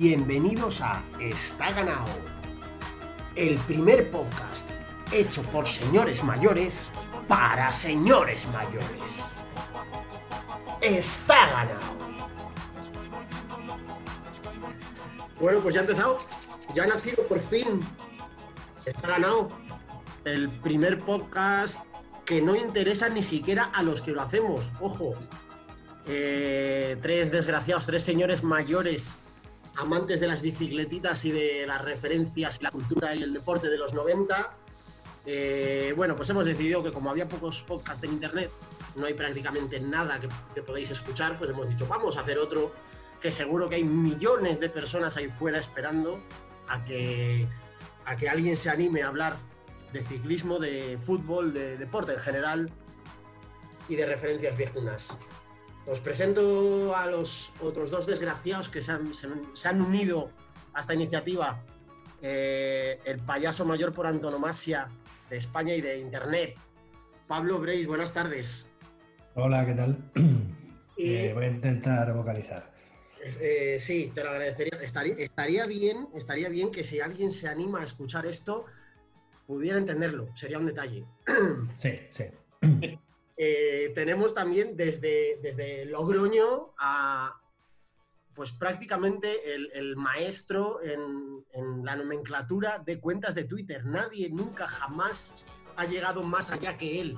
Bienvenidos a Está Ganado, el primer podcast hecho por señores mayores para señores mayores. Está ganado. Bueno, pues ya ha empezado, ya ha nacido por fin. Está ganado el primer podcast que no interesa ni siquiera a los que lo hacemos. Ojo, eh, tres desgraciados, tres señores mayores amantes de las bicicletitas y de las referencias, la cultura y el deporte de los 90, eh, bueno, pues hemos decidido que como había pocos podcasts en internet, no hay prácticamente nada que, que, podéis escuchar, pues hemos dicho, vamos a hacer otro, que seguro que hay millones de personas ahí fuera esperando a que, a que alguien se anime a hablar de ciclismo, de fútbol, de deporte en general y de referencias viejunas. Os presento a los otros dos desgraciados que se han, se, se han unido a esta iniciativa. Eh, el payaso mayor por antonomasia de España y de Internet. Pablo Breis, buenas tardes. Hola, ¿qué tal? Y, eh, voy a intentar vocalizar. Eh, sí, te lo agradecería. Estaría, estaría, bien, estaría bien que si alguien se anima a escuchar esto, pudiera entenderlo. Sería un detalle. Sí, sí. Eh, tenemos también desde, desde Logroño a, pues prácticamente el, maestro en, la nomenclatura de cuentas de Twitter. Nadie nunca jamás ha llegado más allá que él.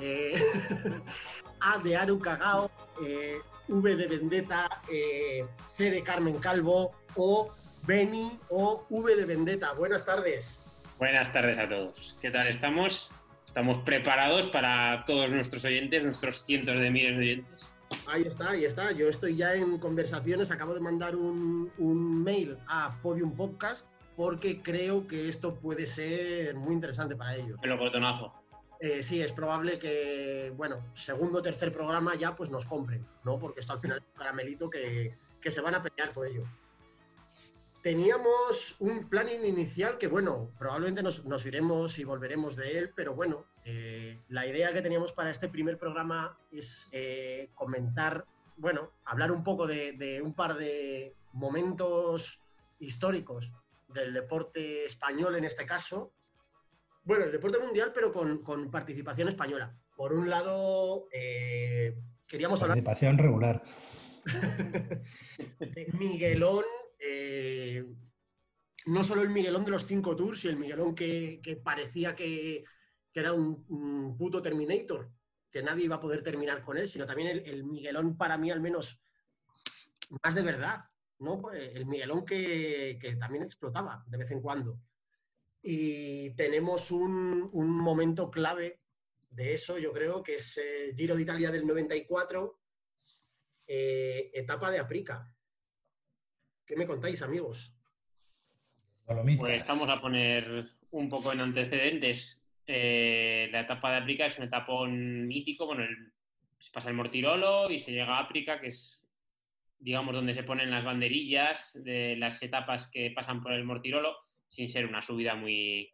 Eh, A de Aru Cagao, eh, V de Vendetta, C de Carmen Calvo o Beni o V de Vendetta. Buenas tardes. Buenas tardes a todos. ¿Qué tal estamos? Estamos preparados para todos nuestros oyentes, nuestros cientos de miles de oyentes. Ahí está, ahí está. Yo estoy ya en conversaciones. Acabo de mandar un, un, mail a Podium Podcast porque creo que esto puede ser muy interesante para ellos. El botonazo. Eh, sí, es probable que, bueno, segundo o tercer programa ya pues nos compren, ¿no? Porque esto al final es un caramelito que, que se van a pelear por ello teníamos un planning inicial que, bueno, probablemente nos, nos, iremos y volveremos de él, pero bueno, eh, la idea que teníamos para este primer programa es eh, comentar, bueno, hablar un poco de, de, un par de momentos históricos del deporte español en este caso. Bueno, el deporte mundial, pero con, con participación española. Por un lado, eh, queríamos participación hablar... Participación regular. de Miguelón eh, no solo el Miguelón de los cinco tours y el Miguelón que, parecía que, era un, puto Terminator, que nadie iba a poder terminar con él, sino también el, el Miguelón para mí al menos más de verdad, ¿no? El Miguelón que, también explotaba de vez en cuando. Y tenemos un, momento clave de eso, yo creo, que es eh, Giro de Italia del 94, eh, etapa de Aprica. ¿Qué me contáis, amigos? Pues vamos a poner un poco en antecedentes. Eh, la etapa de África es un etapón mítico, bueno, el, se pasa el Mortirolo y se llega a África, que es, digamos, donde se ponen las banderillas de las etapas que pasan por el Mortirolo, sin ser una subida muy,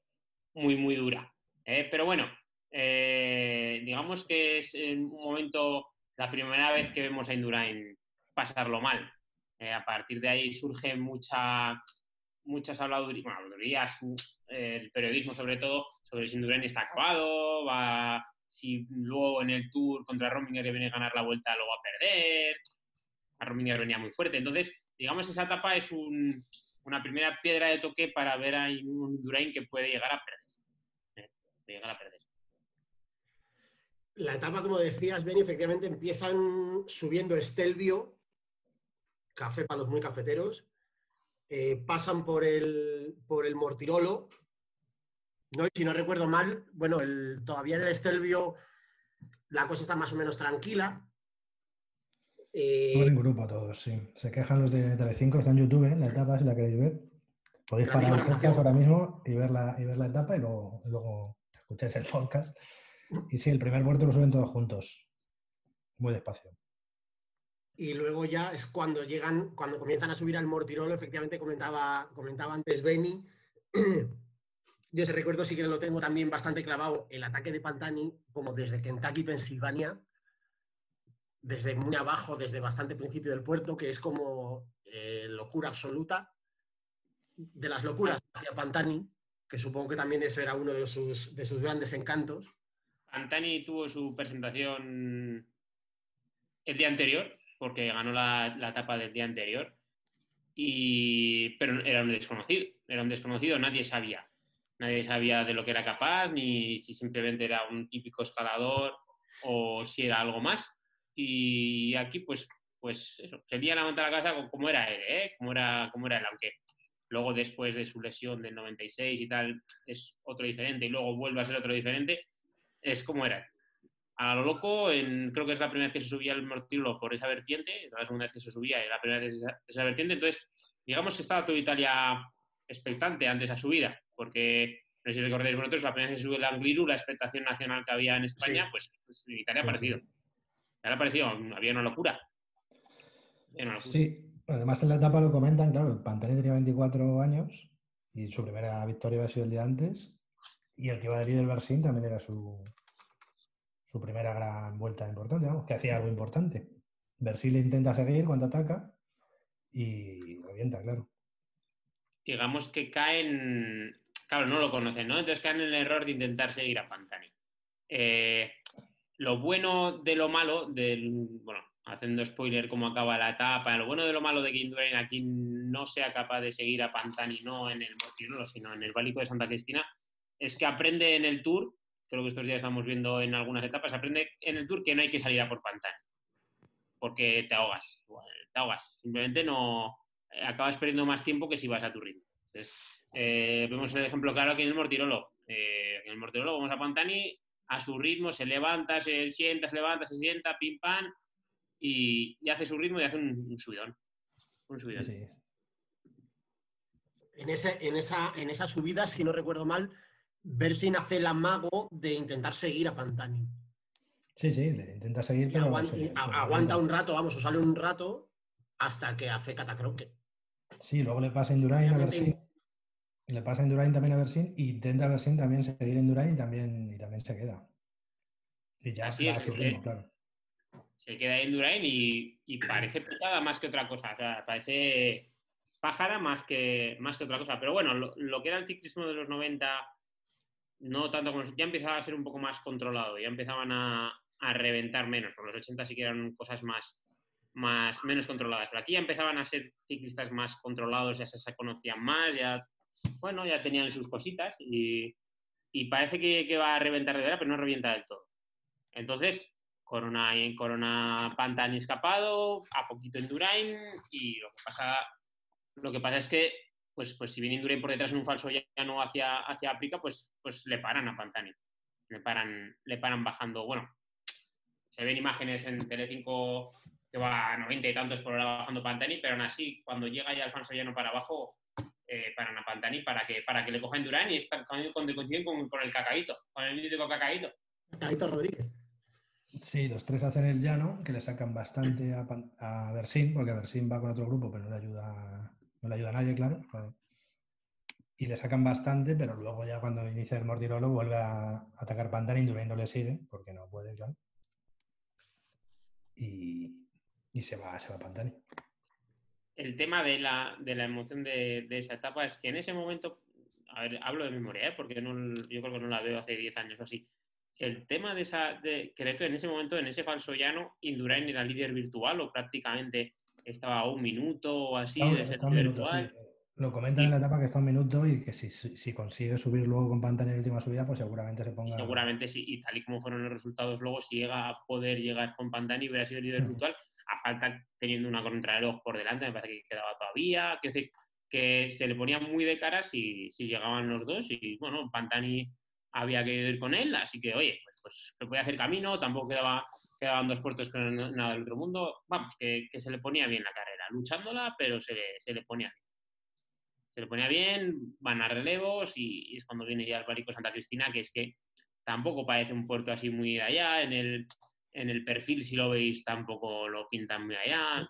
muy, muy dura. Eh, pero bueno, eh, digamos que es en un momento, la primera vez que vemos a Indurain pasarlo mal. Eh, a partir de ahí surge mucha, muchas habladurías, eh, el periodismo sobre todo, sobre si Indurain está acabado, va, si luego en el Tour contra Rominger que viene a ganar la vuelta lo va a perder, a Rominger venía muy fuerte. Entonces, digamos, esa etapa es un, una primera piedra de toque para ver a un Indurain que puede llegar a perder. Eh, llegar a perder. La etapa, como decías, Ben, efectivamente empiezan subiendo Estelvio, café para los muy cafeteros, eh, pasan por el, por el Mortirolo, ¿no? Y si no recuerdo mal, bueno, el, todavía en el Estelvio la cosa está más o menos tranquila. Eh, en grupo todos, sí. Se quejan los de Telecinco, está en YouTube, ¿eh? la etapa, si la queréis ver. Podéis parar el podcast ahora mismo y ver la, y ver la etapa y luego, luego escucháis el podcast. Y sí, el primer puerto lo suben todos juntos, muy despacio y luego ya es cuando llegan, cuando comienzan a subir al Mortirolo, efectivamente comentaba, comentaba antes Benny, yo ese recuerdo sí que lo tengo también bastante clavado, el ataque de Pantani, como desde Kentucky, Pensilvania, desde muy abajo, desde bastante principio del puerto, que es como eh, locura absoluta. De las locuras hacia Pantani, que supongo que también ese era uno de sus, de sus grandes encantos. Pantani tuvo su presentación el día anterior, porque ganó la, la etapa del día anterior, y, pero era un desconocido, era un desconocido, nadie sabía. Nadie sabía de lo que era capaz, ni si simplemente era un típico escalador o si era algo más. Y aquí, pues, pues eso, sería la monta la casa como era él, ¿eh? Como era, como era él, aunque luego después de su lesión del 96 y tal es otro diferente y luego vuelve a ser otro diferente, es como era. A lo loco, en, creo que es la primera vez que se subía el mortilo por esa vertiente, la segunda vez que se subía y la primera vez esa, esa vertiente, entonces digamos que estaba toda Italia expectante antes de esa subida, porque no sé si recordáis vosotros, la primera vez que se sube el Angliru, la expectación nacional que había en España, pues, pues, en Italia ha parecido. Italia ha parecido, había una locura. Sí, además en la etapa lo comentan, claro, Pantani tenía 24 años y su primera victoria había sido el día antes y el que iba de líder Bersin también era su, su primera gran vuelta importante, vamos, que hacía algo importante. Bersin le intenta seguir cuando ataca y revienta, claro. Digamos que caen, claro, no lo conocen, ¿no? Entonces caen en el error de intentar seguir a Pantani. Eh, lo bueno de lo malo, del, bueno, haciendo spoiler cómo acaba la etapa, lo bueno de lo malo de que Indurain aquí no sea capaz de seguir a Pantani, no en el Mortirolo, sino en el Bálico de Santa Cristina, es que aprende en el Tour, creo que estos días estamos viendo en algunas etapas, aprende en el Tour que no hay que salir a por Pantani, porque te ahogas, te ahogas, simplemente no eh, acabas perdiendo más tiempo que si vas a tu ritmo. Eh, vemos el ejemplo claro aquí en el Mortirolo. Eh, en el Mortirolo vamos a Pantani a su ritmo, se levanta, se sienta, se levanta, se sienta, pim pam, y, hace su ritmo y hace un, subidón. Un subidón. En, ese, en, esa, en esa subida, si no recuerdo mal, Bersin hace el amago de intentar seguir a Pantani. Sí, sí, le intenta seguir, pero aguanta, un rato, vamos, o sale un rato hasta que hace catacroque. Sí, luego le pasa Indurain a Bersin. Le pasa Indurain también a Bersin y intenta Bersin también seguir Indurain y también, y también se queda. Y ya Así es, su ritmo, claro se queda ahí en Durain y, parece picada más que otra cosa. O sea, parece pájara más que, más que otra cosa. Pero bueno, lo, que era el ciclismo de los 90, no tanto como ya empezaba a ser un poco más controlado, ya empezaban a, reventar menos. Por los 80 sí que eran cosas más, más, menos controladas. Pero aquí ya empezaban a ser ciclistas más controlados, ya se, conocían más, ya, bueno, ya tenían sus cositas y, parece que, va a reventar de verdad, pero no revienta del todo. Entonces, Corona, Corona Pantani escapado, a poquito Endurain y lo que pasa, lo que pasa es que pues, pues si viene Endurain por detrás en un falso llano hacia, hacia África, pues, pues le paran a Pantani. Le paran, le paran bajando. Bueno, se ven imágenes en Telecinco que va a 90 y tantos por hora bajando Pantani, pero aún así, cuando llega ya el falso llano para abajo, eh, paran a Pantani para que, para que le coja Endurain y están coinciden con, con el cacaíto, con el mítico cacaíto. Cacaíto Rodríguez. Sí, los tres hacen el llano, que le sacan bastante a, a Bersin, porque Bersin va con otro grupo, pero no le ayuda, no le ayuda a nadie, claro. Y le sacan bastante, pero luego ya cuando inicia el Mortirolo vuelve a atacar Pantani, y no le sigue, porque no puede, claro. Y, se va, se va Pantani. El tema de la, emoción de, esa etapa es que en ese momento, a ver, hablo de memoria, ¿eh? porque yo creo que no la veo hace 10 años o así el tema de esa, de, creo que en ese momento, en ese falso llano, Indurain era líder virtual o prácticamente estaba a un minuto o así de ser virtual. Lo comentan en la etapa que está un minuto y que si, consigue subir luego con Pantani en la última subida, pues seguramente se ponga. Seguramente sí, y tal y como fueron los resultados luego, si llega a poder llegar con Pantani hubiera sido líder virtual, a falta teniendo una contrarreloj por delante, me parece que quedaba todavía, que, que se le ponía muy de cara si, si llegaban los dos y bueno, Pantani había que ir con él, así que, oye, pues, se podía hacer camino, tampoco quedaba, quedaban dos puertos con nada del otro mundo, vamos, que, se le ponía bien la carrera, luchándola, pero se le, se le ponía bien. Se le ponía bien, van a relevos y, es cuando viene ya el Barico Santa Cristina, que es que tampoco parece un puerto así muy allá, en el, en el perfil, si lo veis, tampoco lo pintan muy allá.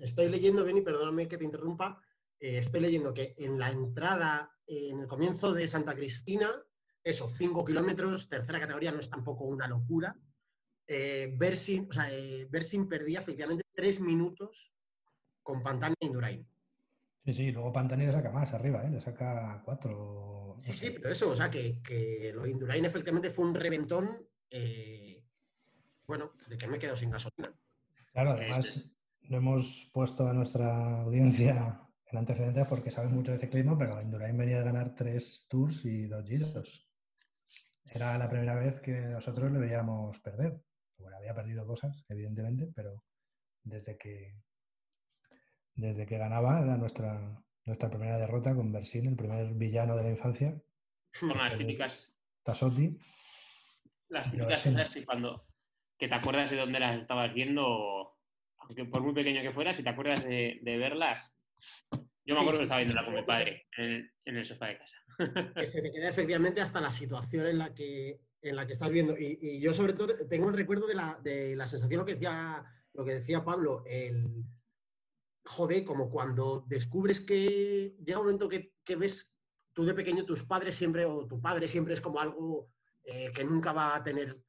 estoy leyendo, Benny, perdóname que te interrumpa, eh, estoy leyendo que en la entrada en el comienzo de Santa Cristina, eso, 5 kilómetros, tercera categoría, no es tampoco una locura. Eh, Bersin, o sea, eh, perdía efectivamente 3 minutos con Pantani e Indurain. Sí, sí, luego Pantani le saca más arriba, ¿eh? le saca cuatro. Sí, sí, pero eso, o sea, que, que lo de Indurain efectivamente fue un reventón, eh, bueno, de que me he quedado sin gasolina. Claro, además, no hemos puesto a nuestra audiencia en antecedentes porque saben mucho de ciclismo, pero Indurain venía de ganar tres tours y dos giros. Era la primera vez que nosotros le veíamos perder. Bueno, había perdido cosas, evidentemente, pero desde que desde que ganaba era nuestra, nuestra primera derrota con Bersin, el primer villano de la infancia. Con las típicas. Tasotti. Las típicas que cuando que te acuerdas de dónde las estabas viendo, aunque por muy pequeño que fuera, si te acuerdas de, verlas. Yo me acuerdo que estaba viéndola con mi padre en el, sofá de casa. Que se te queda efectivamente hasta la situación en la que, en la que estás viendo. Y, yo sobre todo tengo el recuerdo de la, de la sensación, lo que decía, lo que decía Pablo, el, joder, como cuando descubres que llega un momento que, ves tú de pequeño, tus padres siempre, o tu padre siempre es como algo eh, que nunca va a tener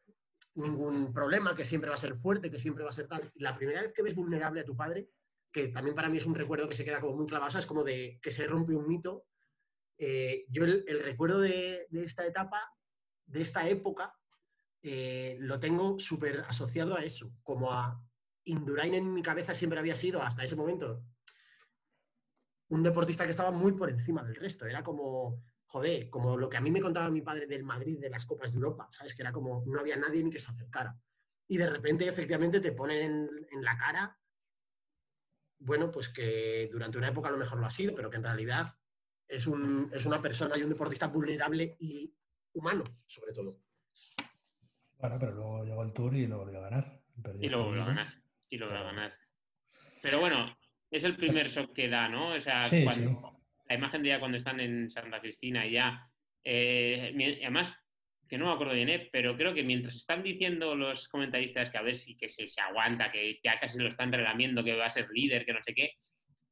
ningún problema, que siempre va a ser fuerte, que siempre va a ser tal. la primera vez que ves vulnerable a tu padre, que también para mí es un recuerdo que se queda como muy clavado, es como de que se rompe un mito. Eh, yo el, recuerdo de, esta etapa, de esta época, eh, lo tengo súper asociado a eso, como a Indurain en mi cabeza siempre había sido, hasta ese momento, un deportista que estaba muy por encima del resto. Era como, joder, como lo que a mí me contaba mi padre del Madrid, de las Copas de Europa, ¿sabes? Que era como, no había nadie ni que se acercara. Y de repente, efectivamente, te ponen en, la cara, bueno, pues que durante una época a lo mejor lo ha sido, pero que en realidad es, es una persona y un deportista vulnerable y humano, sobre todo. Bueno, pero luego llegó el Tour y lo volvió a ganar. y lo volvió a ganar y lo va a ganar. Pero bueno, es el primer shock que da, ¿no? O sea, cuando, la imagen de ya cuando están en Santa Cristina y ya. Eh, además, que no me acuerdo bien, ¿eh? pero creo que mientras están diciendo los comentaristas que a ver si que se, se aguanta, que ya casi lo están relamiendo, que va a ser líder, que no sé qué,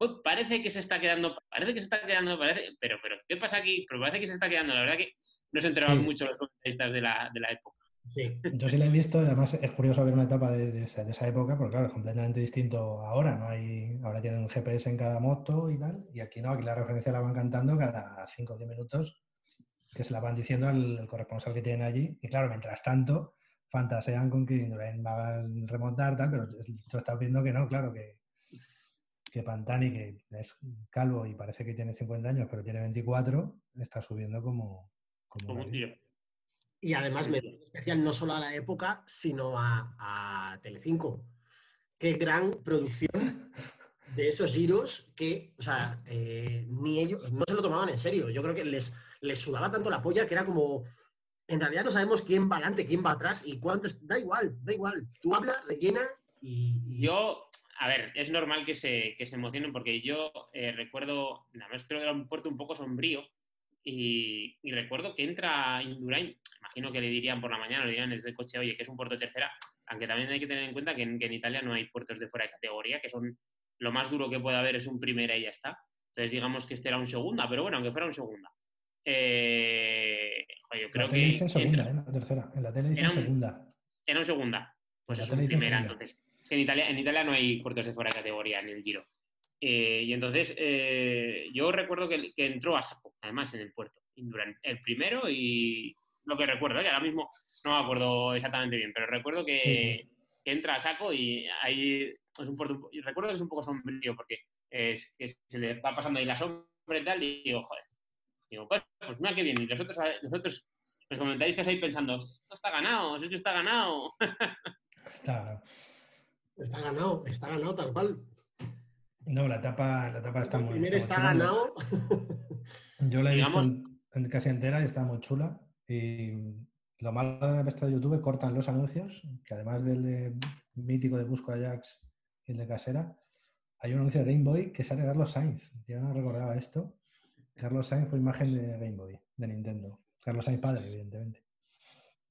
pues parece que se está quedando, parece que se está quedando, parece, pero, pero, ¿qué pasa aquí? Pero parece que se está quedando, la verdad que no se enteraban mucho los comentaristas de la, de la época. Yo sí la he visto, además es curioso ver una etapa de, esa, época, porque claro, es completamente distinto ahora, ¿no? Hay, ahora tienen un GPS en cada moto y tal, y aquí no, aquí la referencia la van cantando cada 5 o 10 minutos, que se la van diciendo al, corresponsal que tienen allí, y claro, mientras tanto, fantasean con que Indurain va a remontar, tal, pero tú estás viendo que no, claro, que, que Pantani, que es calvo y parece que tiene 50 años, pero tiene 24, está subiendo como... Como, un tío. Y además me especial no solo a la época, sino a, a Telecinco. Qué gran producción de esos giros que, o sea, eh, ni ellos no se lo tomaban en serio. Yo creo que les, les sudaba tanto la polla que era como, en realidad no sabemos quién va adelante, quién va atrás y cuántos, da igual, da igual. Tú hablas, rellena y, Yo, a ver, es normal que se, que se emocionen porque yo eh, recuerdo, nada más creo que era un puerto un poco sombrío y, recuerdo que entra Indurain, imagino que le dirían por la mañana, le dirían desde el coche, oye, que es un puerto de tercera, aunque también hay que tener en cuenta que en, Italia no hay puertos de fuera de categoría, que son lo más duro que puede haber es un primera y ya está. Entonces digamos que este era un segunda, pero bueno, aunque fuera un segunda. Eh, yo creo la tele que. segunda, ¿eh? La tercera. En la tele dicen segunda. Era un segunda. Pues es un primera, entonces. Es que en Italia, en Italia no hay puertos de fuera de categoría en el Giro. Eh, y entonces eh, yo recuerdo que, entró a saco, además, en el puerto, durante el primero y lo que recuerdo, que ahora mismo no me acuerdo exactamente bien, pero recuerdo que, entra a saco y ahí es un puerto, recuerdo que es un poco sombrío porque es, que se le va pasando ahí la sombra y tal y digo, joder, digo, pues, pues mira qué bien, y los otros, los comentaristas ahí pensando, esto está ganado, es que está ganado. Está, está ganado, está ganado tal cual. No, la etapa, la etapa está muy... Primero está, ganado. Yo la he visto en, casi entera y está muy chula. Y lo malo de esta de YouTube, cortan los anuncios, que además del mítico de Busco Ajax y el de Casera, hay un anuncio de Game Boy que sale Carlos Sainz. Yo no recordaba esto. Carlos Sainz fue imagen de Game Boy, de Nintendo. Carlos Sainz padre, evidentemente.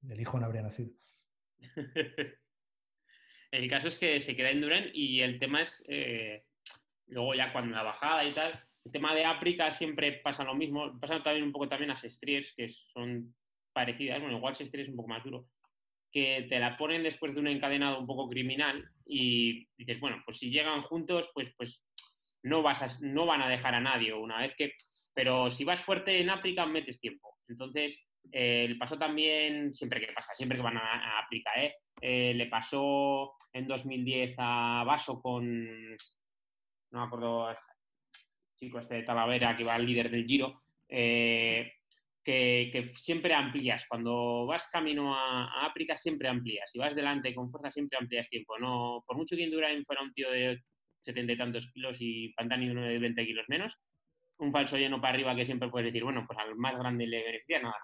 El hijo no habría nacido. el caso es que se queda en Duran y el tema es eh, Luego ya cuando la bajada y tal, el tema de África siempre pasa lo mismo. Pasa también un poco también a Sestriers, que son parecidas. Bueno, igual Sestriers es un poco más duro. Que te la ponen después de un encadenado un poco criminal y dices, bueno, pues si llegan juntos, pues, pues no, vas no van a dejar a nadie una vez que... Pero si vas fuerte en África, metes tiempo. Entonces, eh, le pasó también, siempre que pasa, siempre que van a, África, ¿eh? ¿eh? Le pasó en 2010 a Vaso con... No me acuerdo, chico este de Talavera, que va al líder del Giro. Eh, que, siempre amplías. Cuando vas camino a, África, siempre amplías. Si vas delante con fuerza, siempre amplías tiempo. No, por mucho que Indurain fuera un tío de setenta y tantos kilos y Pantani uno de 20 kilos menos, un falso lleno para arriba que siempre puedes decir, bueno, pues al más grande le beneficia, nada.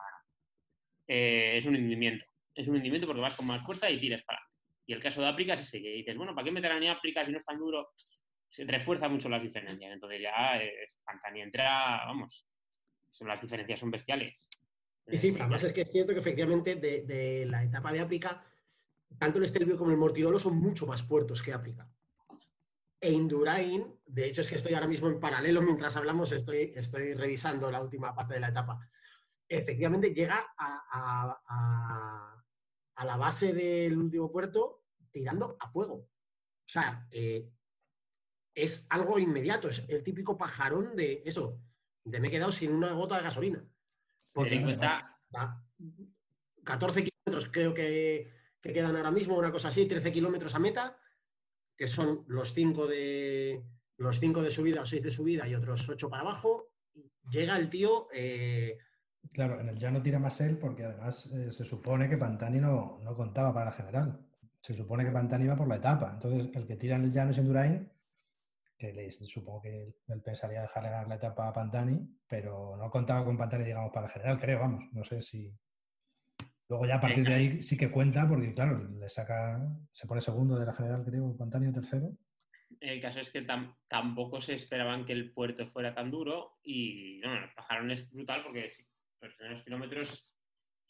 Eh, es un hundimiento. Es un hundimiento porque vas con más fuerza y tiras para Y el caso de África es ese, que dices, bueno, ¿para qué meter a África si no es tan duro? Se refuerza mucho las diferencias. Entonces ya eh, Pantani entra, vamos, las diferencias son bestiales. Sí, sí, además es que es cierto que efectivamente de, la etapa de África, tanto el Estelvio como el Mortirolo son mucho más puertos que África. E Indurain, de hecho es que estoy ahora mismo en paralelo mientras hablamos, estoy, estoy revisando la última parte de la etapa. Efectivamente llega a, la base del último puerto tirando a fuego. O sea, eh, es algo inmediato, es el típico pajarón de eso, de me he quedado sin una gota de gasolina. Porque cuenta... 14 kilómetros creo que, quedan ahora mismo, una cosa así, 13 kilómetros a meta, que son los 5 de, los cinco de subida o 6 de subida y otros 8 para abajo. Llega el tío... Eh, claro, en el llano tira más él porque además eh, se supone que Pantani no, no, contaba para la general. Se supone que Pantani iba por la etapa. Entonces, el que tira en el llano es Endurain que le, supongo que él pensaría dejarle ganar la etapa a Pantani, pero no contaba con Pantani, digamos, para el general, creo, vamos. No sé si. Luego ya a partir de ahí sí que cuenta, porque claro, le saca, se pone segundo de la general, creo, Pantani o tercero. El caso es que tampoco se esperaban que el puerto fuera tan duro y no, el pajarón es brutal porque los primeros kilómetros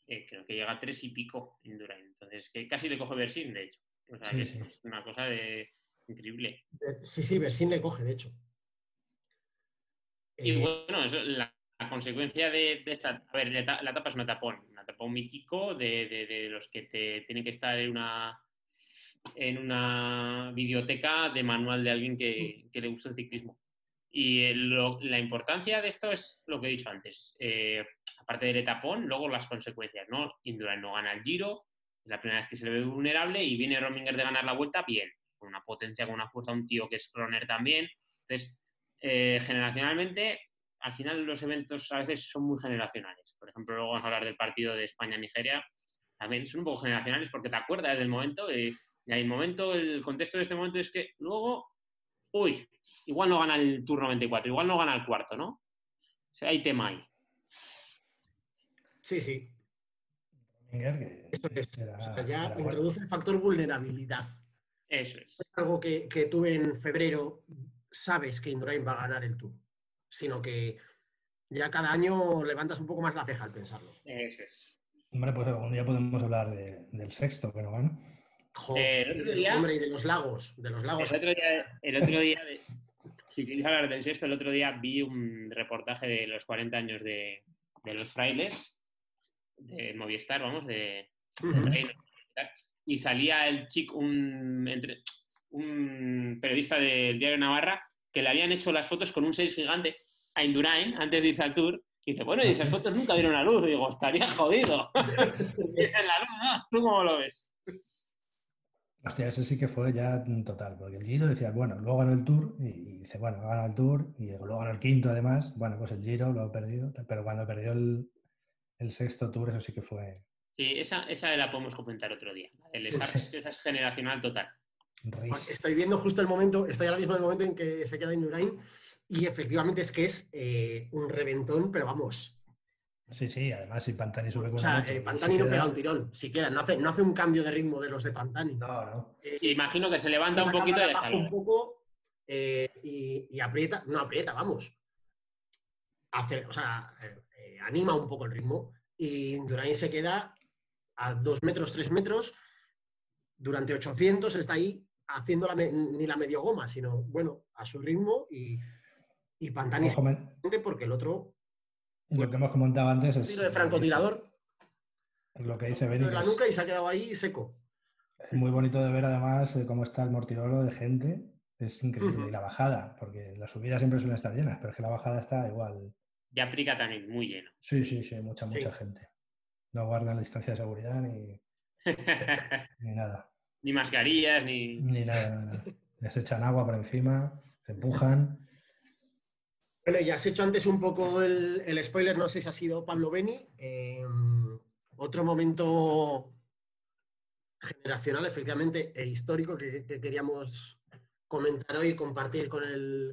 eh, creo que llega a tres y pico en Entonces, que casi le coge Bersin, de hecho. O sea, es una cosa de, Increíble. Sí, sí, Bersin le coge, de hecho. Y eh, bueno, la, consecuencia de, esta. A ver, la, etapa es una tapón, una tapón mítico de, los que te tienen que estar en una en una biblioteca de manual de alguien que, le gusta el ciclismo. Y la importancia de esto es lo que he dicho antes. Eh, aparte del etapón, luego las consecuencias, ¿no? Indurain no gana el giro, es la primera vez que se le ve vulnerable y viene Rominger de ganar la vuelta, bien con una potencia, con una fuerza, un tío que es Croner también. Entonces, eh, generacionalmente, al final los eventos a veces son muy generacionales. Por ejemplo, luego vamos a hablar del partido de España-Nigeria. También son un poco generacionales porque te acuerdas del momento y el momento, el contexto de este momento es que luego, uy, igual no gana el turno 94, igual no gana el cuarto, ¿no? O sea, hay tema ahí. Sí, sí. Eso es. ya introduce el factor vulnerabilidad. Eso es. es algo que, que, tú en febrero sabes que Indurain va a ganar el Tour, sino que ya cada año levantas un poco más la ceja al pensarlo. Eso es. Hombre, pues algún día podemos hablar del sexto, pero bueno. Joder, el otro día, hombre, y de los lagos, de los lagos. El otro día, el otro día si quieres hablar del sexto, el otro día vi un reportaje de los 40 años de, de los frailes, de Movistar, vamos, de, y salía el chico, un, un periodista del diario Navarra, que le habían hecho las fotos con un 6 gigante a Indurain antes de irse al tour. Y dice, bueno, y esas fotos nunca dieron a luz. Y digo, estaría jodido. en la luz, ¿no? ¿Tú cómo lo ves? Hostia, eso sí que fue ya total, porque el Giro decía, bueno, luego ganó el Tour y, dice, bueno, ganado el Tour y luego ganó el quinto además, bueno, pues el Giro lo ha perdido, pero cuando perdió el, el sexto Tour eso sí que fue, Sí, esa, esa la podemos comentar otro día. El esa es generacional total. Estoy viendo justo el momento, estoy ahora mismo en el momento en que se queda Indurain y efectivamente es que es eh, un reventón, pero vamos. Sí, sí, además si Pantani sube con O sea, eh, Pantani no pega un tirón, siquiera, no hace, no hace un cambio de ritmo de los de Pantani. No, no. Eh, Imagino que se levanta un poquito y un poco y, y, aprieta, no aprieta, vamos. Hace, o sea, anima un poco el ritmo y Indurain se queda a dos metros, tres metros, durante 800 está ahí haciendo ni la medio goma, sino, bueno, a su ritmo y, y Pantani porque el otro... Lo que hemos comentado antes es... Tiro de francotirador. Lo que dice Benítez. la nuca y se ha quedado ahí seco. Es muy bonito de ver además eh, cómo está el Mortirolo de gente. Es increíble. Y la bajada, porque las subidas siempre suelen estar llenas, pero es que la bajada está igual. Y aplica también muy lleno. Sí, sí, sí, mucha, mucha gente. No guardan la distancia de seguridad ni, ni nada. Ni mascarillas, ni. Ni nada, nada. Les echan agua por encima, se empujan. Bueno, ya has hecho antes un poco el, spoiler, no sé si ha sido Pablo Beni. Em, otro momento generacional, efectivamente, e histórico que, queríamos comentar hoy y compartir con,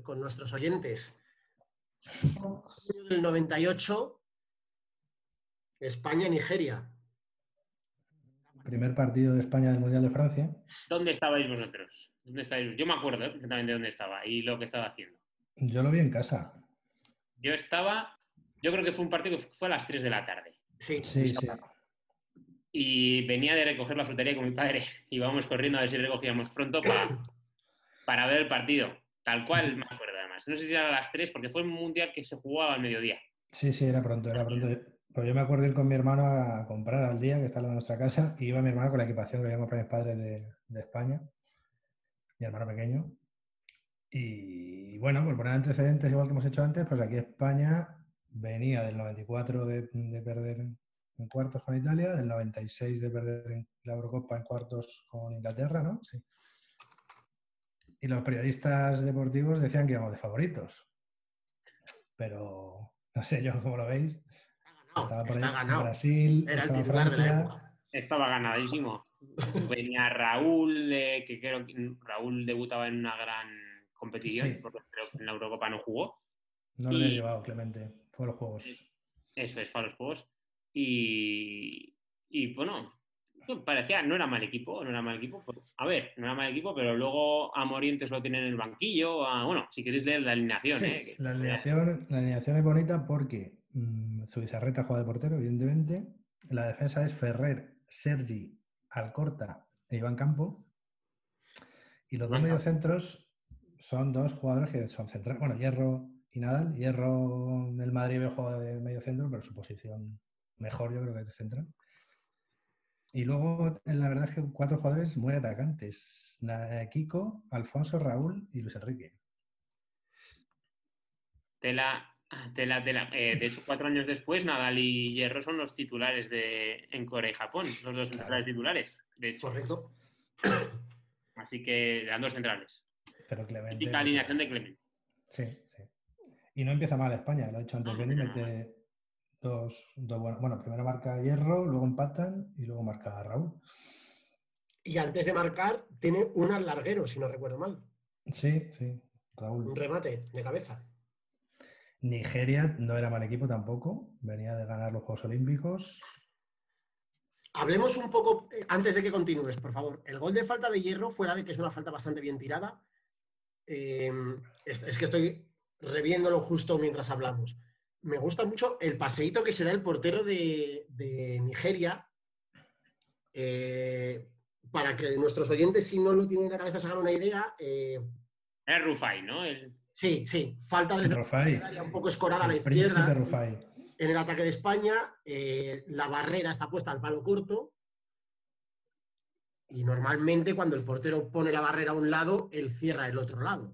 con nuestros oyentes. En el 98, España-Nigeria. Primer partido de España del Mundial de Francia. ¿Dónde estabais vosotros? Yo me acuerdo perfectamente de dónde estaba y lo que estaba haciendo. Yo lo vi en casa. Yo estaba, yo creo que fue un partido que fue a las 3 de la tarde. Sí, sí, sí. Y venía de recoger la frutería con mi padre. Íbamos corriendo a ver si recogíamos pronto para, para ver el partido. Tal cual me acuerdo No sé si era a las 3 porque fue un mundial que se jugaba al mediodía. Sí, sí, era pronto, era pronto. Pues yo me acuerdo ir con mi hermano a comprar al día, que estaba en nuestra casa, y iba mi hermano con la equipación que habíamos para mis padres de, de España, mi hermano pequeño. Y bueno, por poner antecedentes, igual que hemos hecho antes, pues aquí España venía del 94 de, perder en cuartos con Italia, del 96 de perder en la Eurocopa en cuartos con Inglaterra, ¿no? Sí. Y los periodistas deportivos decían que íbamos de favoritos. Pero no sé yo cómo lo veis. Estaba por ahí Brasil, Era estaba el Francia. Estaba ganadísimo. Venía Raúl, que creo que Raúl debutaba en una gran competición, porque en la Eurocopa no jugó. No lo he llevado, Clemente. Fue a los Juegos. Eso es, fue a los Juegos. Y, y bueno, parecía, no era mal equipo, no era mal equipo. A ver, no era mal equipo, pero luego a Morientes lo tiene en el banquillo. bueno, si queréis leer la alineación. ¿eh? la, alineación la alineación es bonita porque mmm, Zubizarreta juega de portero, evidentemente. La defensa es Ferrer, Sergi, Alcorta e Iván Campo. Y los dos mediocentros son dos jugadores que son centrales. Bueno, Hierro y Nadal. Hierro en el Madrid juega de medio centro, pero su posición mejor yo creo que es de central. Y luego, la verdad es que cuatro jugadores muy atacantes. Kiko, Alfonso, Raúl y Luis Enrique. Tela, tela, tela. Eh, de hecho, cuatro años después, Nadal y Hierro son los titulares de, en Corea y Japón, los dos centrales titulares. De hecho. Correcto. Así que eran dos centrales. Pero Clemente. Típica alineación de Clemente. Sí, sí. Y no empieza mal España, lo ha dicho antes Benny, mete dos, dos bueno, bueno, primero marca Hierro, luego empatan y luego marca Raúl. Y antes de marcar, tiene un alarguero, si no recuerdo mal. Sí, sí, Raúl. Un remate de cabeza. Nigeria no era mal equipo tampoco, venía de ganar los Juegos Olímpicos. Hablemos un poco, eh, antes de que continúes, por favor. El gol de falta de hierro, fuera de que es una falta bastante bien tirada, Em, es, que estoy reviéndolo justo mientras hablamos. Me gusta mucho el paseíto que se da el portero de, Nigeria. Eh, para que nuestros oyentes, si no lo tienen en la cabeza, se hagan una idea. Eh, es Rufai, ¿no? Sí, sí. Falta de Rufai. un poco escorada a la izquierda. En el ataque de España, eh, la barrera está puesta al palo corto y normalmente cuando el portero pone la barrera a un lado, él cierra el otro lado.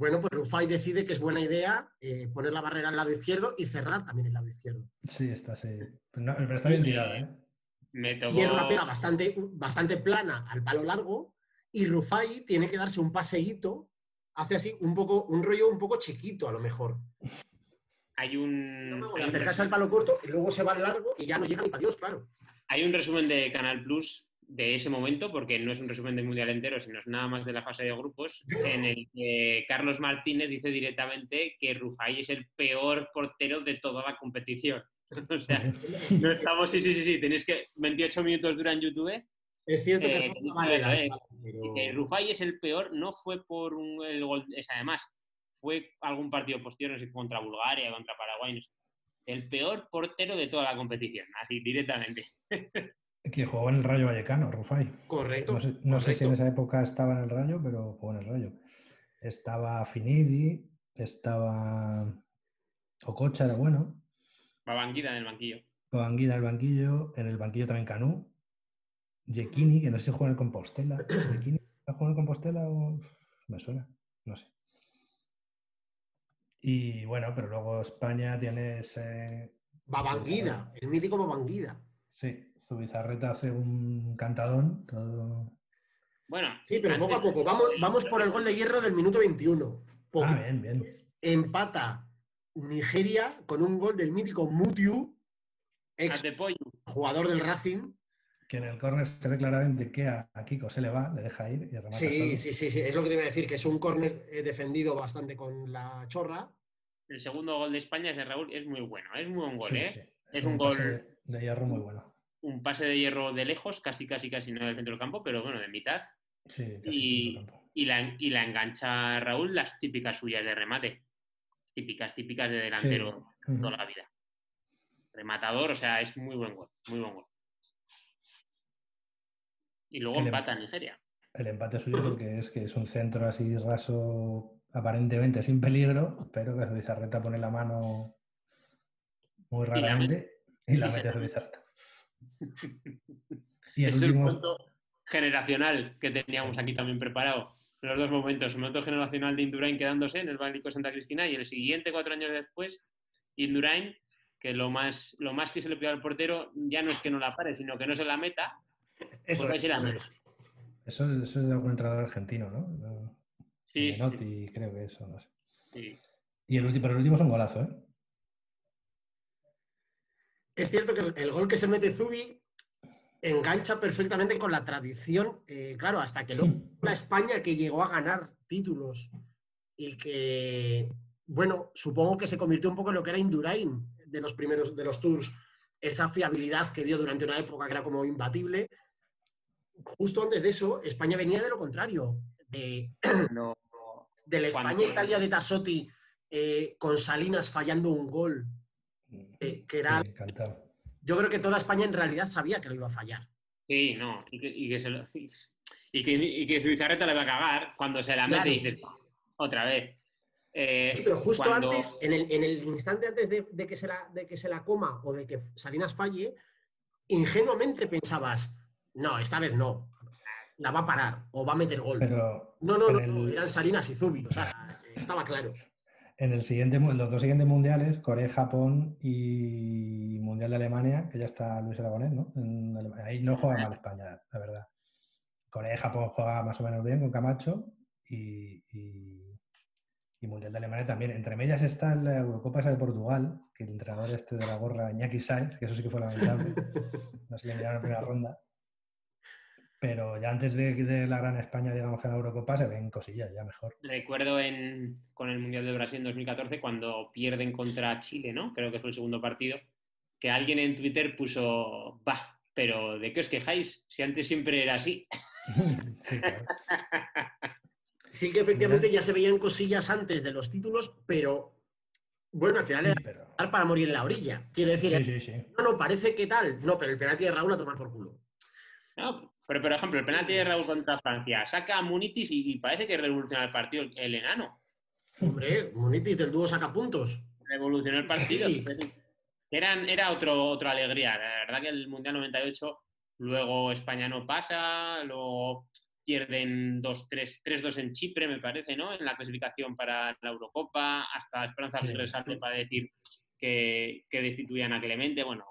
Bueno, pues Rufai decide que es buena idea eh, poner la barrera al lado izquierdo y cerrar también el lado izquierdo. Sí, está, sí. pero está bien tirada, ¿eh? Me Y es una pega bastante, bastante plana al palo largo y Rufai tiene que darse un paseíto, hace así un poco, un rollo un poco chiquito a lo mejor. Hay un... No, acercarse al palo corto y luego se va al largo y ya no llega ni para Dios, claro. Hay un resumen de Canal Plus de ese momento, porque no es un resumen del Mundial entero, sino es nada más de la fase de grupos, en el que Carlos Martínez dice directamente que Rufai es el peor portero de toda la competición. o sea, no estamos, sí, sí, sí, sí, tenéis que, 28 minutos dura en YouTube. Es cierto que, eh, que Rufai es el peor, no fue por un, el gol, es además, fue algún partido posterior, no sé, contra Bulgaria, contra Paraguay, no sé. El peor portero de toda la competición, así directamente. Que jugó en el Rayo Vallecano, Rufai. Correcto. No, sé, si en esa época estaba en el Rayo, pero jugó en el Rayo. Estaba Finidi, estaba Ococha, era bueno. Babanguida en el banquillo. Babanguida en el banquillo, en el banquillo también Canú. Yekini, que no sé si juega en Compostela. ¿Yekini en Compostela o me suena? No sé. Y bueno, pero luego España tiene ese. Babanguida, el mítico Babanguida. Sí, Zubizarreta hace un cantadón. Todo... Bueno. Sí, pero poco a poco. Vamos, vamos por el gol de hierro del minuto 21. Ah, bien, bien. Empata Nigeria con un gol del mítico Mutiu, ex jugador del Racing. Que en el córner se ve claramente que a, Kiko se le va, le deja ir y remata sí, sí, sí, sí, es lo que te iba a decir, que es un córner eh, defendido bastante con la chorra. El segundo gol de España es de Raúl, es muy bueno, es muy buen gol, ¿eh? Es, un, gol de hierro muy bueno. Un pase de hierro de lejos, casi, casi, casi no del centro del campo, pero bueno, de mitad. Sí, y, y, la, y la engancha Raúl las típicas suyas de remate. Típicas, típicas de delantero toda la vida. Rematador, o sea, es muy buen gol, muy buen gol. Y luego em- empata Nigeria. El empate suyo porque es que es un centro así raso, aparentemente sin peligro, pero que Zubizarreta pone la mano muy raramente y la mete, a Zubizarreta. y el último generacional que teníamos aquí también preparado. Los dos momentos, el momento generacional de Indurain quedándose en el Bálico Santa Cristina y el siguiente, cuatro años después, Indurain, que lo más, lo más que se le pide al portero ya no es que no la pare, sino que no se la meta. Eso, es, eso, es, de algún entrenador argentino, ¿no? Sí, sí, creo que eso, no sé. Y el último, pero el último es un golazo, ¿eh? Es cierto que el gol que se mete Zubi engancha perfectamente con la tradición, eh, claro, hasta que luego la España que llegó a ganar títulos y que, bueno, supongo que se convirtió un poco en lo que era Indurain de los primeros, de los tours, esa fiabilidad que dio durante una época que era como imbatible. Justo antes de eso, España venía de lo contrario, de, de la España-Italia de Tassotti eh, con Salinas fallando un gol, eh, que era yo creo que toda España en realidad sabía que lo iba a fallar. Sí, no, y que, y que, se lo, y que, y que Zubizarreta le va a cagar cuando se la mete y dices, otra vez. Eh, sí, pero justo antes, en el, en el, instante antes de, de, que se la, de que se la coma o de que Salinas falle, ingenuamente pensabas, no, esta vez no, la va a parar o va a meter gol. Pero no, no, no, eran Salinas y Zubi, o sea, estaba claro en el siguiente, los dos siguientes mundiales, Corea, Japón y Mundial de Alemania, que ya está Luis Aragonés, ¿no? ahí no juega mal España, la verdad. Corea y Japón juega más o menos bien con Camacho y, Mundial de Alemania también. Entre medias está la Eurocopa esa de Portugal, que el entrenador este de la gorra, Iñaki Sainz, que eso sí que fue lamentable. No se le miraron en la primera ronda. Pero ya antes de, la Gran España, digamos que en la Eurocopa, se ven cosillas ya mejor. Recuerdo en, con el Mundial de Brasil en 2014, cuando pierden contra Chile, ¿no? Creo que fue el segundo partido, que alguien en Twitter puso, va, pero ¿de qué os quejáis? Si antes siempre era así. sí, sí, que efectivamente ya se veían cosillas antes de los títulos, pero bueno, al final era para morir en la orilla. Quiero decir, no, no, parece que tal. No, pero el penalti de Raúl a tomar por culo. No, pero, por ejemplo, el penalti de Raúl contra Francia, saca a Munitis y, parece que revoluciona el partido el, enano. Hombre, Munitis del dúo saca puntos. Revolucionó el partido. Eran, era otro, otra alegría. La verdad que el Mundial 98, luego España no pasa, luego pierden 3-2 en Chipre, me parece, ¿no? En la clasificación para la Eurocopa, hasta Esperanza Aguirre sale para decir que, destituían a Clemente. Bueno,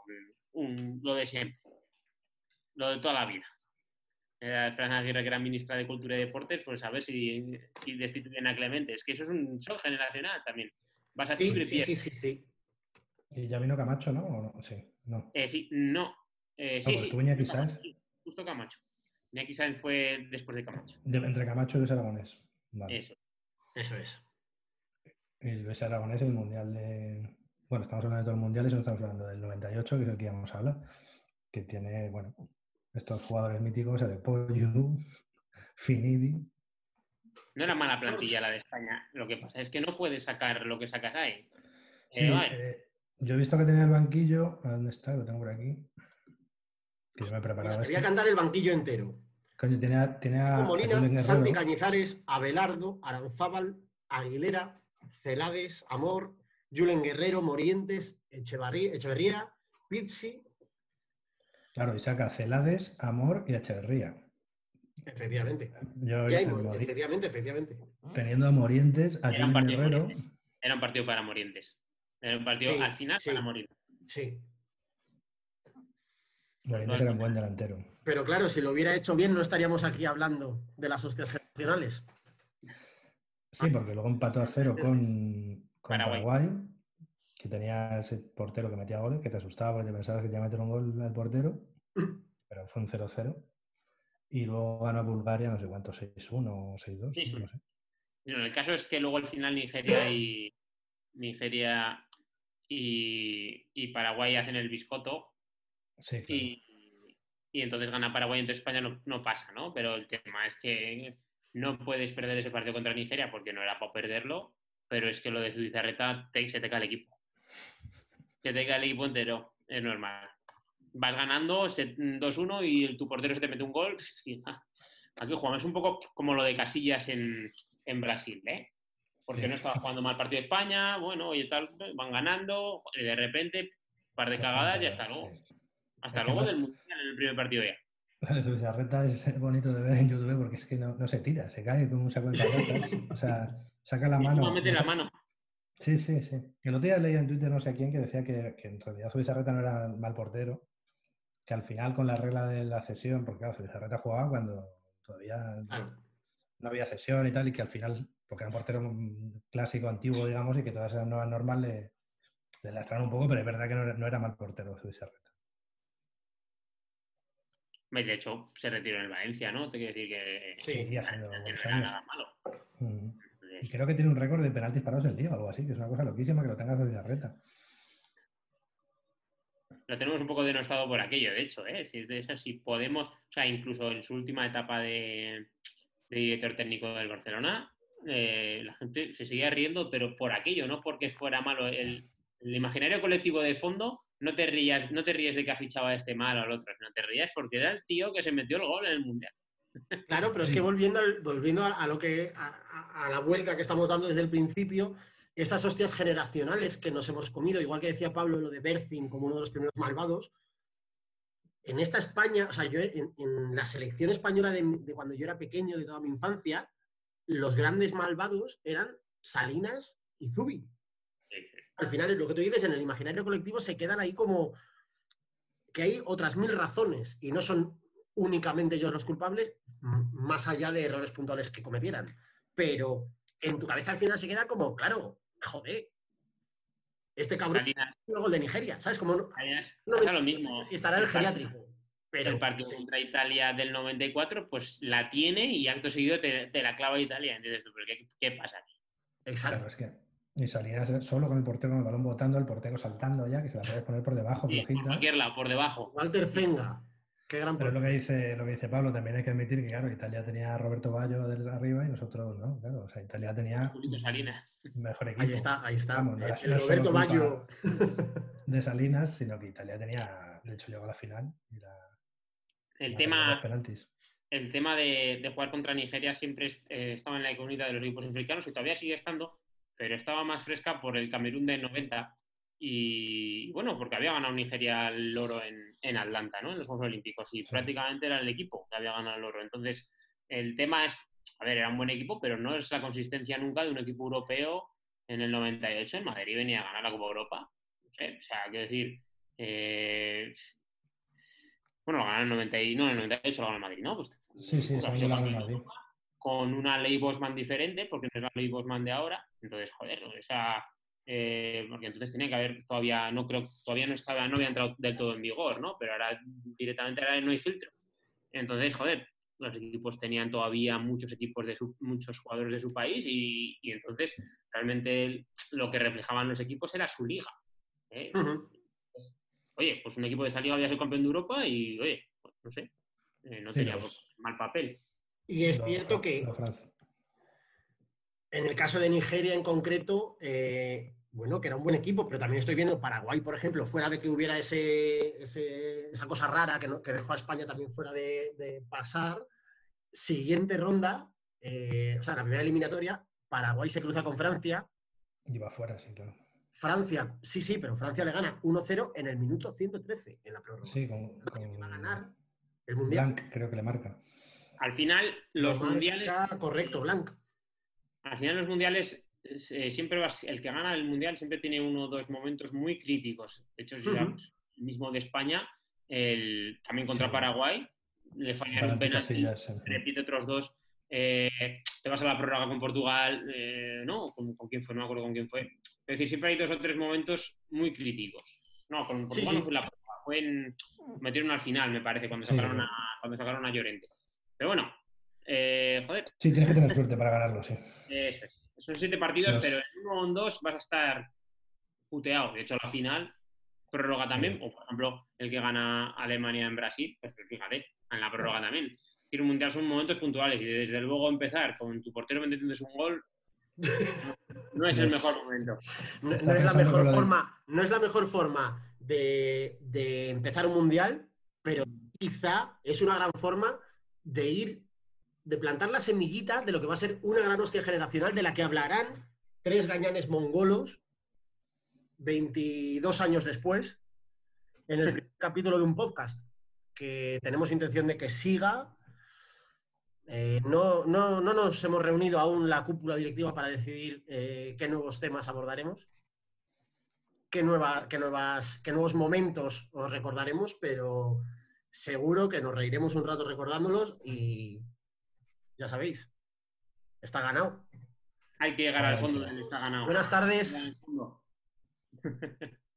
lo de siempre. Lo de toda la vida eh, Fran Aguirre, que era ministra de Cultura y Deportes, pues a ver si, si destituyen a Clemente. Es que eso es un shock generacional también. Vas a sí, sí, sí, sí, sí, Y ya vino Camacho, ¿no? ¿O no? Sí, no. Eh, sí, no. Eh, sí, sí. Iñaki Sáenz. Justo Camacho. Iñaki Sáenz fue después de Camacho. entre Camacho y Luis Aragonés. Vale. Eso. Eso es. Y Luis Aragonés, el mundial de. Bueno, estamos hablando de todos los mundiales, no estamos hablando del 98, que es el que íbamos a hablar. Que tiene, bueno, estos jugadores míticos, el de Pollo, Finidi. No era mala plantilla la de España. Lo que pasa es que no puedes sacar lo que sacas ahí. Sí, eh, eh, yo he visto que tenía el banquillo. ¿Dónde está? Lo tengo por aquí. Que yo me he preparado. Quería cantar el banquillo entero. Coño, tenía, tenía Molina, Santi Cañizares, Abelardo, Aranzábal, Aguilera, Celades, Amor, Julen Guerrero, Morientes, Echevarría, Echeverría, Pizzi, Claro, y saca Celades, Amor y Echeverría. Efectivamente. efectivamente, efectivamente. Teniendo a Morientes, a era un, partido Guerrero. era un partido para Morientes. Era un partido al final para Morientes. Sí. Morientes era un buen delantero. Pero claro, si lo hubiera hecho bien, no estaríamos aquí hablando de las hostias generacionales. Sí, porque luego empató a cero con, Paraguay. Que tenía ese portero que metía goles, que te asustaba porque pensabas que te iba a meter un gol al portero, pero fue un 0-0. Y luego ganó Bulgaria, no sé cuánto, 6-1 o 6-2. No sé. el caso es que luego al final Nigeria y Nigeria y, Paraguay hacen el biscoto. Sí, y, y, entonces gana Paraguay, entonces España no, no, pasa, ¿no? Pero el tema es que no puedes perder ese partido contra Nigeria porque no era para perderlo, pero es que lo de Zubizarreta te, se te cae el equipo. Te cae el equipo entero, es normal vas ganando 2-1 y tu portero se te mete un gol. Aquí jugamos un poco como lo de Casillas en, en Brasil, ¿eh? Porque no estaba jugando mal partido de España, bueno, y tal, van ganando, y de repente, un par de cagadas, ya está luego. Hasta luego del Mundial en el primer partido ya. La reta es bonito de ver en YouTube porque es que no, no se tira, se cae como un saco de patatas. o sea, saca la mano. mete la mano. Sí, sí, sí. El otro día leía en Twitter no sé a quién que decía que, que en realidad Zubizarreta no era mal portero, que al final con la regla de la cesión, porque claro, Zubizarreta jugaba cuando todavía no había cesión y tal, y que al final, porque era un portero clásico, antiguo, digamos, y que todas esas nuevas normas le, le lastraron un poco, pero es verdad que no, era mal portero Zubizarreta. De hecho, se retiró en el Valencia, ¿no? Te quiero decir que sí, haciendo no era nada malo. Mm. Y creo que tiene un récord de penaltis parados el día o algo así, que es una cosa loquísima que lo tenga Zubizarreta lo tenemos un poco denostado por aquello, de hecho, ¿eh? si es de esas, si podemos, o sea, incluso en su última etapa de, director técnico del Barcelona, eh, la gente se seguía riendo, pero por aquello, no porque fuera malo. El, imaginario colectivo de fondo, no te rías, no te ríes de que ha fichado a este mal o al otro, no te rías porque era el tío que se metió el gol en el Mundial. Claro, pero es que volviendo, volviendo a, lo que a, a, la vuelta que estamos dando desde el principio, esas hostias generacionales que nos hemos comido, igual que decía Pablo lo de Bercin como uno de los primeros malvados, en esta España, o sea, yo en, la selección española de, cuando yo era pequeño, de toda mi infancia, los grandes malvados eran Salinas y Zubi. Al final, lo que tú dices, en el imaginario colectivo se quedan ahí como que hay otras mil razones y no son únicamente ellos los culpables, más allá de errores puntuales que cometieran. Pero en tu cabeza al final se queda como, claro, joder, este cabrón Salinas, el gol de Nigeria, ¿sabes? Como no, no lo mismo. Si estará en el geriátrico. Pero, el partido contra Italia del 94, pues la tiene y acto seguido te, la clava Italia. ¿Entiendes tú? ¿Pero qué, pasa aquí? Exacto. Claro, es que y Salinas solo con el portero con el balón botando, el portero saltando ya, que se la puedes poner por debajo, sí, Por cualquier lado, por debajo. Walter Pero lo que, dice, lo que dice Pablo, también hay que admitir que, claro, Italia tenía a Roberto Baggio del arriba y nosotros no, claro. O sea, Italia tenía mejor equipo. Ahí está, ahí está. el, Roberto Baggio. De Salinas, sino que Italia tenía, de hecho, llegó a la final. Y la, el tema, el tema de, jugar contra Nigeria siempre eh, estaba en la comunidad de los equipos africanos y todavía sigue estando, pero estaba más fresca por el Camerún de 90 y bueno, porque había ganado Nigeria el oro en, en Atlanta, ¿no? En los Juegos Olímpicos y prácticamente era el equipo que había ganado el oro. Entonces, el tema es, a ver, era un buen equipo, pero no es la consistencia nunca de un equipo europeo en el 98 en Madrid venía a ganar la Copa Europa. o sea, quiero decir, eh, bueno, lo ganaron en el 90 no, en el 98 lo ganó el Madrid, ¿no? Pues, sí, sí, eso Madrid. Con una ley Bosman diferente, porque no es la ley Bosman de ahora. Entonces, joder, esa eh, porque entonces tenía que haber todavía, no creo, todavía no estaba, no había entrado del todo en vigor, ¿no? Pero ahora directamente ahora no hay filtro. Entonces, joder, los equipos tenían todavía muchos equipos de muchos jugadores de su país y, entonces realmente lo que reflejaban los equipos era su liga. ¿eh? oye, pues un equipo de esa liga había sido campeón de Europa y, oye, pues, no sé, eh, no tenía mal papel. Y es cierto que en el caso de Nigeria en concreto, bueno, que era un buen equipo, pero también estoy viendo Paraguay, por ejemplo, fuera de que hubiera ese, esa cosa rara que, que, dejó a España también fuera de, pasar. Siguiente ronda, eh, o sea, la primera eliminatoria, Paraguay se cruza con Francia. Y va fuera, sí, claro. Francia, sí, sí, pero Francia le gana 1-0 en el minuto 113 en la prórroga. Sí, con, va a ganar el Mundial. Blanc creo que le marca. Al final, los mundiales... Correcto, Blanc. Al final los mundiales eh, siempre el que gana el mundial siempre tiene uno o dos momentos muy críticos. De hecho, el mismo de España, el, también contra Paraguay, le fallaron un penalti, repite otros dos. Eh, te vas a la prórroga con Portugal, eh, ¿no? ¿Con, quién fue? No me acuerdo con quién fue. Es decir, siempre hay dos o tres momentos muy críticos. No, con Portugal no fue la prórroga, fue en, metieron al final, me parece, cuando sacaron, a, cuando sacaron a Llorente. Pero bueno, joder. Sí, tienes que tener suerte para ganarlo, sí. Eso es. Son siete partidos, pero en uno o en dos vas a estar puteado. De hecho, la final, prórroga también, o por ejemplo, el que gana Alemania en Brasil, pues fíjate, en la prórroga también. Ir un mundial son momentos puntuales y desde luego empezar con tu portero metiendo un gol no, es el mejor momento. No, es la mejor forma, no es la mejor forma de, de empezar un mundial, pero quizá es una gran forma de ir de plantar la semillita de lo que va a ser una gran hostia generacional de la que hablarán tres gañanes mongolos 22 años después en el primer capítulo de un podcast que tenemos intención de que siga. Eh, no, no, no, nos hemos reunido aún la cúpula directiva para decidir eh, qué nuevos temas abordaremos, qué, nueva, qué, nuevas, qué nuevos momentos os recordaremos, pero seguro que nos reiremos un rato recordándolos y, ya sabéis, está ganado. Hay que llegar al fondo del está ganado. Buenas tardes.